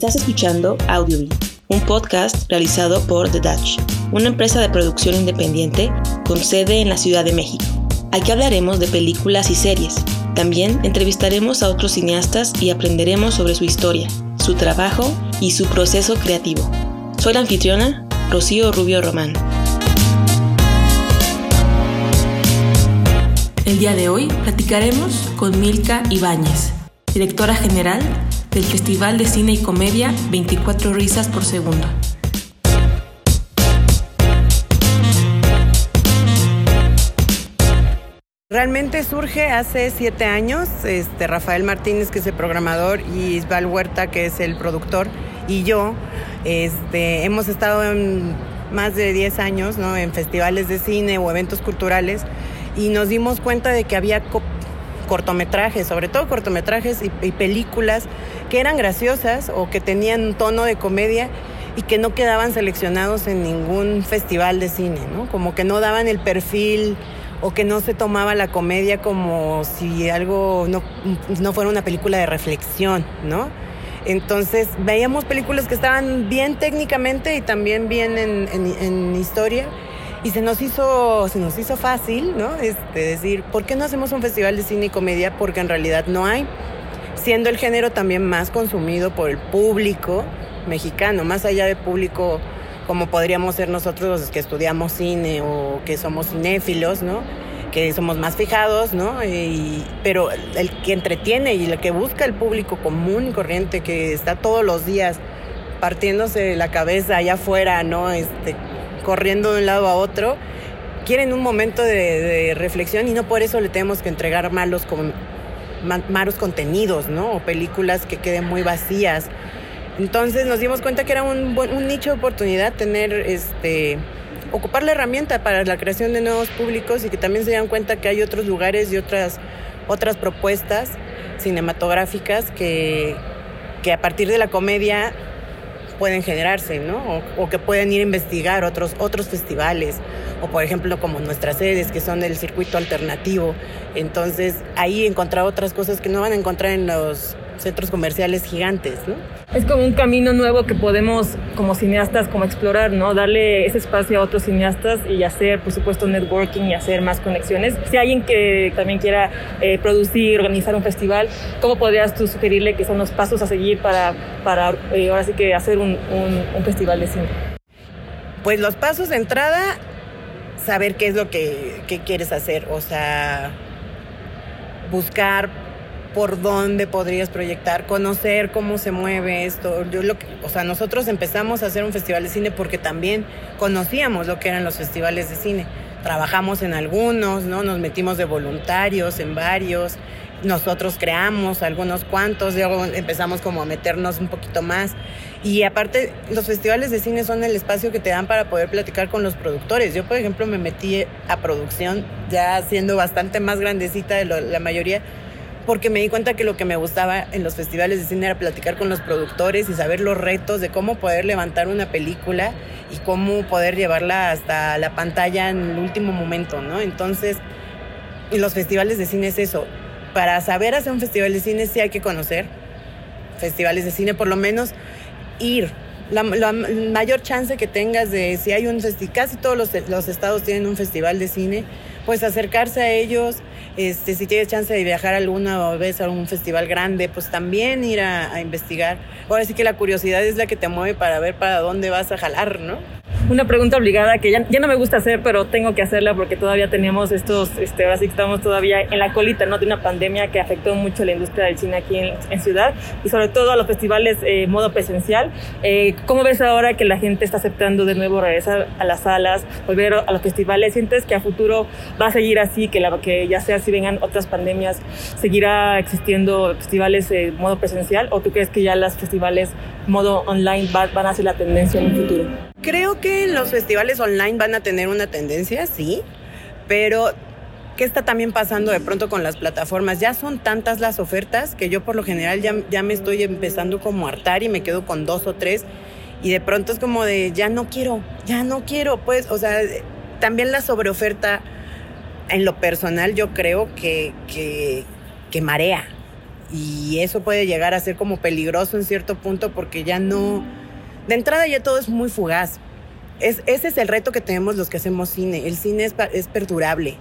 Estás escuchando Audiobeat, un podcast realizado por The Dutch, una empresa de producción independiente con sede en la Ciudad de México. Aquí hablaremos de películas y series. También entrevistaremos a otros cineastas y aprenderemos sobre su historia, su trabajo y su proceso creativo. Soy la anfitriona, Rocío Rubio Román. El día de hoy platicaremos con Milka Ibáñez, directora general del Festival de Cine y Comedia 24 Risas por Segundo. Realmente surge hace siete años, este, Rafael Martínez, que es el programador, y Isbal Huerta, que es el productor, y yo, este, hemos estado más de 10 años ¿no? en festivales de cine o eventos culturales y nos dimos cuenta de que había cortometrajes, sobre todo cortometrajes y, películas que eran graciosas o que tenían un tono de comedia y que no quedaban seleccionados en ningún festival de cine, ¿no? Como que no daban el perfil o que no se tomaba la comedia como si algo no, no fuera una película de reflexión, ¿no? Entonces veíamos películas que estaban bien técnicamente y también bien en, en historia y se nos hizo, se nos hizo fácil, ¿no? Este, decir, ¿por qué no hacemos un festival de cine y comedia? Porque en realidad no hay, siendo el género también más consumido por el público mexicano, más allá de público como podríamos ser nosotros los que estudiamos cine o que somos cinéfilos, ¿no? que somos más fijados, ¿no? pero el que entretiene y el que busca el público común y corriente, que está todos los días partiéndose la cabeza allá afuera, ¿no? Este, corriendo de un lado a otro, quieren un momento de, reflexión y no por eso le tenemos que entregar malos, malos contenidos, ¿no? O películas que queden muy vacías. Entonces nos dimos cuenta que era un, un nicho de oportunidad tener este ocupar la herramienta para la creación de nuevos públicos y que también se dan cuenta que hay otros lugares y otras, otras propuestas cinematográficas que, que a partir de la comedia pueden generarse, ¿no? O, que pueden ir a investigar otros, otros festivales, o por ejemplo como nuestras sedes que son del circuito alternativo. Entonces ahí encontrar otras cosas que no van a encontrar en los centros comerciales gigantes, ¿no? Es como un camino nuevo que podemos como cineastas como explorar, ¿no? Darle ese espacio a otros cineastas y hacer, por supuesto, networking y hacer más conexiones. Si alguien que también quiera eh, producir, organizar un festival, ¿cómo podrías tú sugerirle que son los pasos a seguir para, para eh, ahora sí que hacer un, un, un festival de cine? Pues los pasos de entrada, saber qué es lo que, que quieres hacer, o sea, buscar por dónde podrías proyectar, conocer cómo se mueve esto. Yo lo que, o sea, nosotros empezamos a hacer un festival de cine porque también conocíamos lo que eran los festivales de cine. Trabajamos en algunos, ¿no? Nos metimos de voluntarios en varios. Nosotros creamos algunos cuantos, luego empezamos como a meternos un poquito más. Y aparte, los festivales de cine son el espacio que te dan para poder platicar con los productores. Yo, por ejemplo, me metí a producción ya siendo bastante más grandecita de la mayoría porque me di cuenta que lo que me gustaba en los festivales de cine era platicar con los productores y saber los retos de cómo poder levantar una película y cómo poder llevarla hasta la pantalla en el último momento, ¿no? Entonces, los festivales de cine es eso. Para saber hacer un festival de cine sí hay que conocer festivales de cine, por lo menos ir. La, mayor chance que tengas de, si hay un festival, casi todos los, los estados tienen un festival de cine, pues acercarse a ellos, este, si tienes chance de viajar alguna vez a un festival grande, pues también ir a, a investigar. Ahora sí que la curiosidad es la que te mueve para ver para dónde vas a jalar, ¿no? Una pregunta obligada que ya, ya, no me gusta hacer, pero tengo que hacerla porque todavía tenemos estos, este, ahora sí que estamos todavía en la colita, ¿no? De una pandemia que afectó mucho la industria del cine aquí en, Ciudad y sobre todo a los festivales eh, modo presencial. Eh, ¿Cómo ves ahora que la gente está aceptando de nuevo regresar a las salas, volver a los festivales? ¿Sientes que a futuro va a seguir así, que, la, que ya sea si vengan otras pandemias, seguirá existiendo festivales eh, modo presencial o tú crees que ya los festivales modo online van a ser la tendencia en el futuro? Creo que los festivales online van a tener una tendencia, sí, pero ¿qué está también pasando de pronto con las plataformas? Ya son tantas las ofertas que yo por lo general ya, ya me estoy empezando como a hartar y me quedo con dos o tres y de pronto es como de ya no quiero, ya no quiero, pues, o sea, también la sobreoferta en lo personal yo creo que, que, que marea Y eso puede llegar a ser como peligroso en cierto punto porque ya no, de entrada ya todo es muy fugaz. Es, ese es el reto que tenemos los que hacemos cine. El cine es, es perdurable.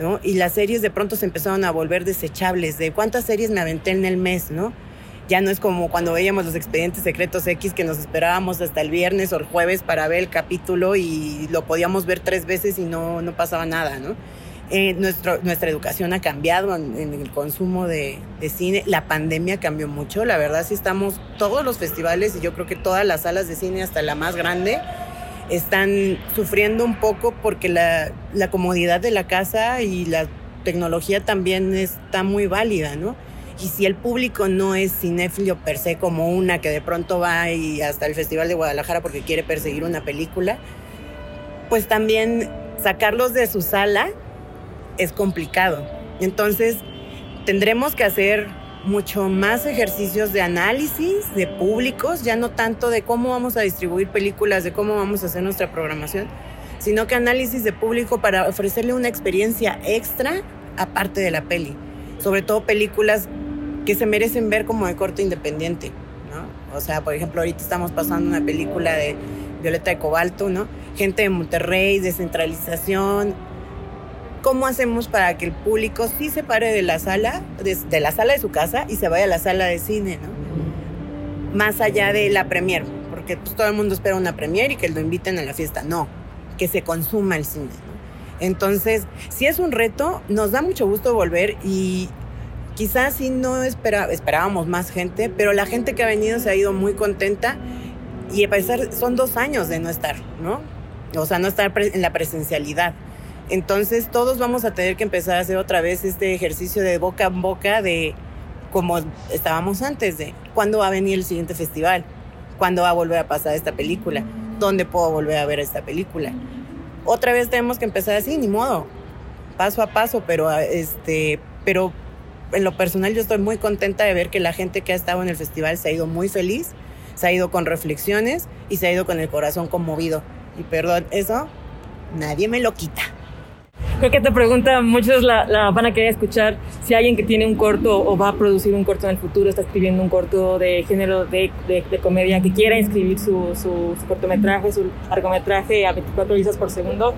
¿no? Y las series de pronto se empezaron a volver desechables. De cuántas series me aventé en el mes, ¿no? Ya no es como cuando veíamos los expedientes secretos X que nos esperábamos hasta el viernes o el jueves para ver el capítulo y lo podíamos ver tres veces y no, no pasaba nada, ¿no? Eh, nuestra educación ha cambiado en, el consumo de, de, cine. La pandemia cambió mucho. La verdad, sí estamos todos los festivales y yo creo que todas las salas de cine, hasta la más grande, están sufriendo un poco porque la, la comodidad de la casa y la tecnología también está muy válida, ¿no? Y si el público no es cinéfilo per se como una que de pronto va y hasta el Festival de Guadalajara porque quiere perseguir una película, pues también sacarlos de su sala es complicado. Entonces, tendremos que hacer mucho más ejercicios de análisis de públicos, ya no tanto de cómo vamos a distribuir películas, de cómo vamos a hacer nuestra programación, sino que análisis de público para ofrecerle una experiencia extra aparte de la peli. Sobre todo películas que se merecen ver como de corte independiente, ¿no? O sea, por ejemplo, ahorita estamos pasando una película de Violeta de Cobalto, ¿no? Gente de Monterrey, descentralización. ¿Cómo hacemos para que el público sí se pare de la sala, de, la sala de su casa y se vaya a la sala de cine, ¿no? Más allá de la premier, porque pues, todo el mundo espera una premier y que lo inviten a la fiesta. No, que se consuma el cine. Entonces, si es un reto, nos da mucho gusto volver y Quizás sí no esperábamos más gente, pero la gente que ha venido se ha ido muy contenta y a pesar, son dos años de no estar, ¿no? O sea, no estar en la presencialidad. Entonces todos vamos a tener que empezar a hacer otra vez este ejercicio de boca en boca de como estábamos antes, de cuándo va a venir el siguiente festival, cuándo va a volver a pasar esta película, dónde puedo volver a ver esta película. Otra vez tenemos que empezar así, ni modo, paso a paso, pero este, pero en lo personal yo estoy muy contenta de ver que la gente que ha estado en el festival se ha ido muy feliz, se ha ido con reflexiones y se ha ido con el corazón conmovido. Y perdón, eso nadie me lo quita creo que te pregunta, muchos la, la, van a querer escuchar, si alguien que tiene un corto o va a producir un corto en el futuro, está escribiendo un corto de género de, de, comedia, que quiera inscribir su, su, cortometraje, su largometraje a 24 visas por segundo,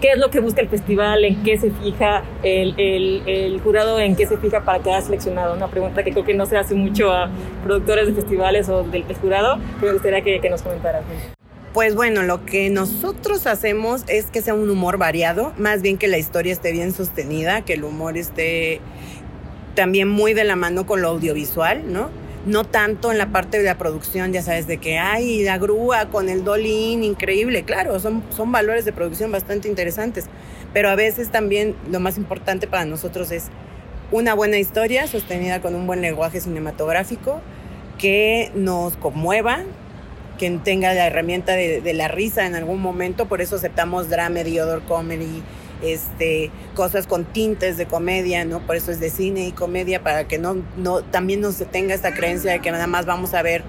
¿qué es lo que busca el festival? ¿En qué se fija el, el, el jurado? ¿En qué se fija para quedar seleccionado? Una pregunta que creo que no se hace mucho a productores de festivales o del, del jurado, pero me gustaría que, que nos comentaras. Pues bueno, lo que nosotros hacemos es que sea un humor variado, más bien que la historia esté bien sostenida, que el humor esté también muy de la mano con lo audiovisual, ¿no? No tanto en la parte de la producción, ya sabes, de que hay la grúa con el dolín, increíble, claro, son, son valores de producción bastante interesantes, pero a veces también lo más importante para nosotros es una buena historia sostenida con un buen lenguaje cinematográfico que nos conmueva, que tenga la herramienta de, la risa en algún momento, por eso aceptamos drama, diodor comedy, este, cosas con tintes de comedia, ¿no? Por eso es de cine y comedia, para que no, no, también no se tenga esta creencia de que nada más vamos a ver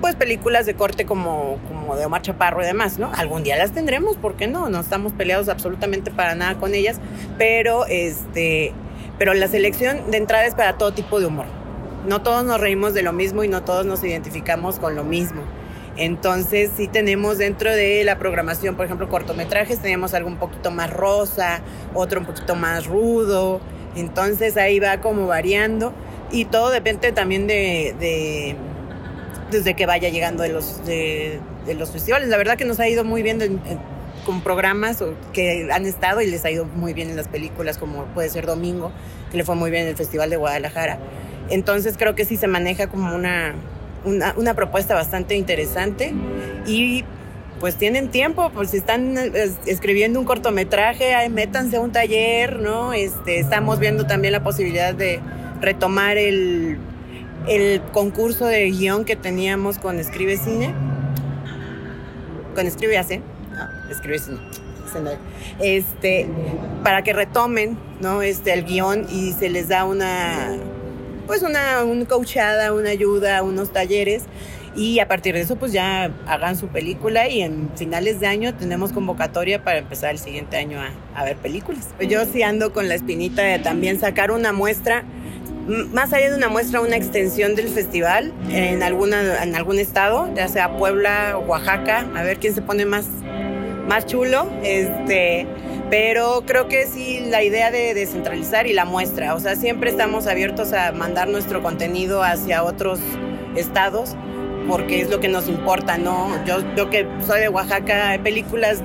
pues películas de corte como, como de Omar Chaparro y demás, ¿no? Algún día las tendremos, ¿por qué no? No estamos peleados absolutamente para nada con ellas, pero este, pero la selección de entrada es para todo tipo de humor no todos nos reímos de lo mismo y no todos nos identificamos con lo mismo. Entonces sí tenemos dentro de la programación, por ejemplo, cortometrajes, tenemos algo un poquito más rosa, otro un poquito más rudo. Entonces ahí va como variando y todo depende también de, desde que vaya llegando de los, de, los festivales. La verdad que nos ha ido muy bien con programas que han estado y les ha ido muy bien en las películas, como puede ser Domingo, que le fue muy bien en el Festival de Guadalajara. Entonces creo que sí se maneja como una, una, propuesta bastante interesante y pues tienen tiempo, pues si están escribiendo un cortometraje, métanse a un taller, ¿no? Este, estamos viendo también la posibilidad de retomar el, el concurso de guion que teníamos con Escribe Cine. Con Escribe Hace. Escribe Cine. Este, para que retomen, ¿no? Este, el guion y se les da una pues una, un coachada, una ayuda, unos talleres y a partir de eso pues ya hagan su película y en finales de año tenemos convocatoria para empezar el siguiente año a, ver películas. Yo sí ando con la espinita de también sacar una muestra más allá de una muestra, una extensión del festival en, alguna, en algún estado, ya sea Puebla, Oaxaca, a ver quién se pone más, más chulo. Este, pero creo que sí la idea de descentralizar y la muestra, o sea, siempre estamos abiertos a mandar nuestro contenido hacia otros estados porque es lo que nos importa, ¿no? Yo, yo que soy de Oaxaca, hay películas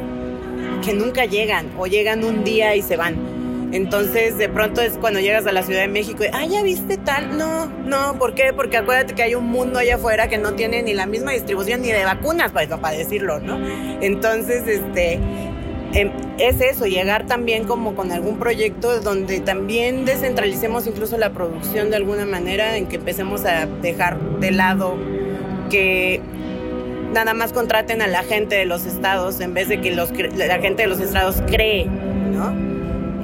que nunca llegan o llegan un día y se van. Entonces, de pronto es cuando llegas a la Ciudad de México y, ah, ya viste tal. No, no, ¿por qué? Porque acuérdate que hay un mundo allá afuera que no tiene ni la misma distribución ni de vacunas, para, pues, para decirlo, ¿no? Entonces, este, em, es eso, llegar también como con algún proyecto donde también descentralicemos incluso la producción de alguna manera, en que empecemos a dejar de lado que nada más contraten a la gente de los estados en vez de que los, la gente de los estados cree, ¿no?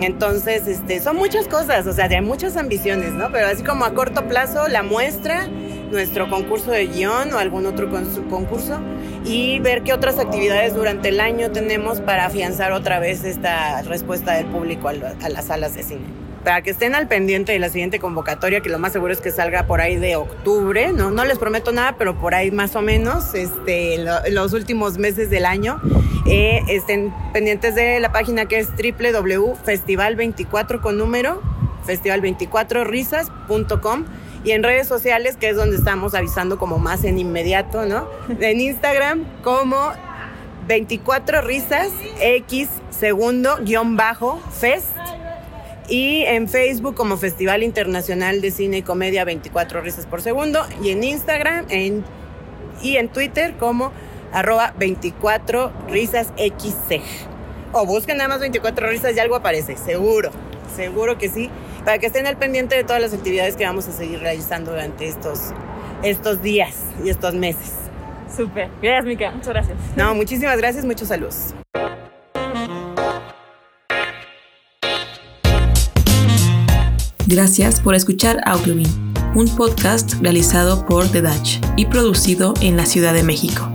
Entonces, este, son muchas cosas, o sea, hay muchas ambiciones, ¿no? Pero así como a corto plazo, la muestra, nuestro concurso de guion o algún otro concurso y ver qué otras actividades durante el año tenemos para afianzar otra vez esta respuesta del público a, las salas de cine para que estén al pendiente de la siguiente convocatoria, que lo más seguro es que salga por ahí de octubre, no, no les prometo nada, pero por ahí más o menos, este, los últimos meses del año. Eh, estén pendientes de la página que es www.festival24 con número, festival24risas.com y en redes sociales, que es donde estamos avisando como más en inmediato, ¿no? En Instagram como 24 risas X segundo guion bajo fest y en Facebook como Festival Internacional de Cine y Comedia 24 risas por segundo y en Instagram en, y en Twitter como arroba 24 risas XC. O busquen nada más 24 risas y algo aparece, seguro, seguro que sí, para que estén al pendiente de todas las actividades que vamos a seguir realizando durante estos, estos días y estos meses. Súper, gracias Mica, muchas gracias. No, muchísimas gracias, muchos saludos. Gracias por escuchar Audiobin, un podcast realizado por The Dutch y producido en la Ciudad de México.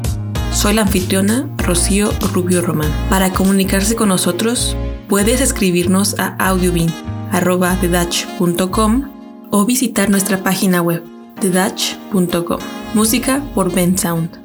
Soy la anfitriona Rocío Rubio Román. Para comunicarse con nosotros, puedes escribirnos a audiobin.com o visitar nuestra página web thedutch.com. Música por Ben Sound.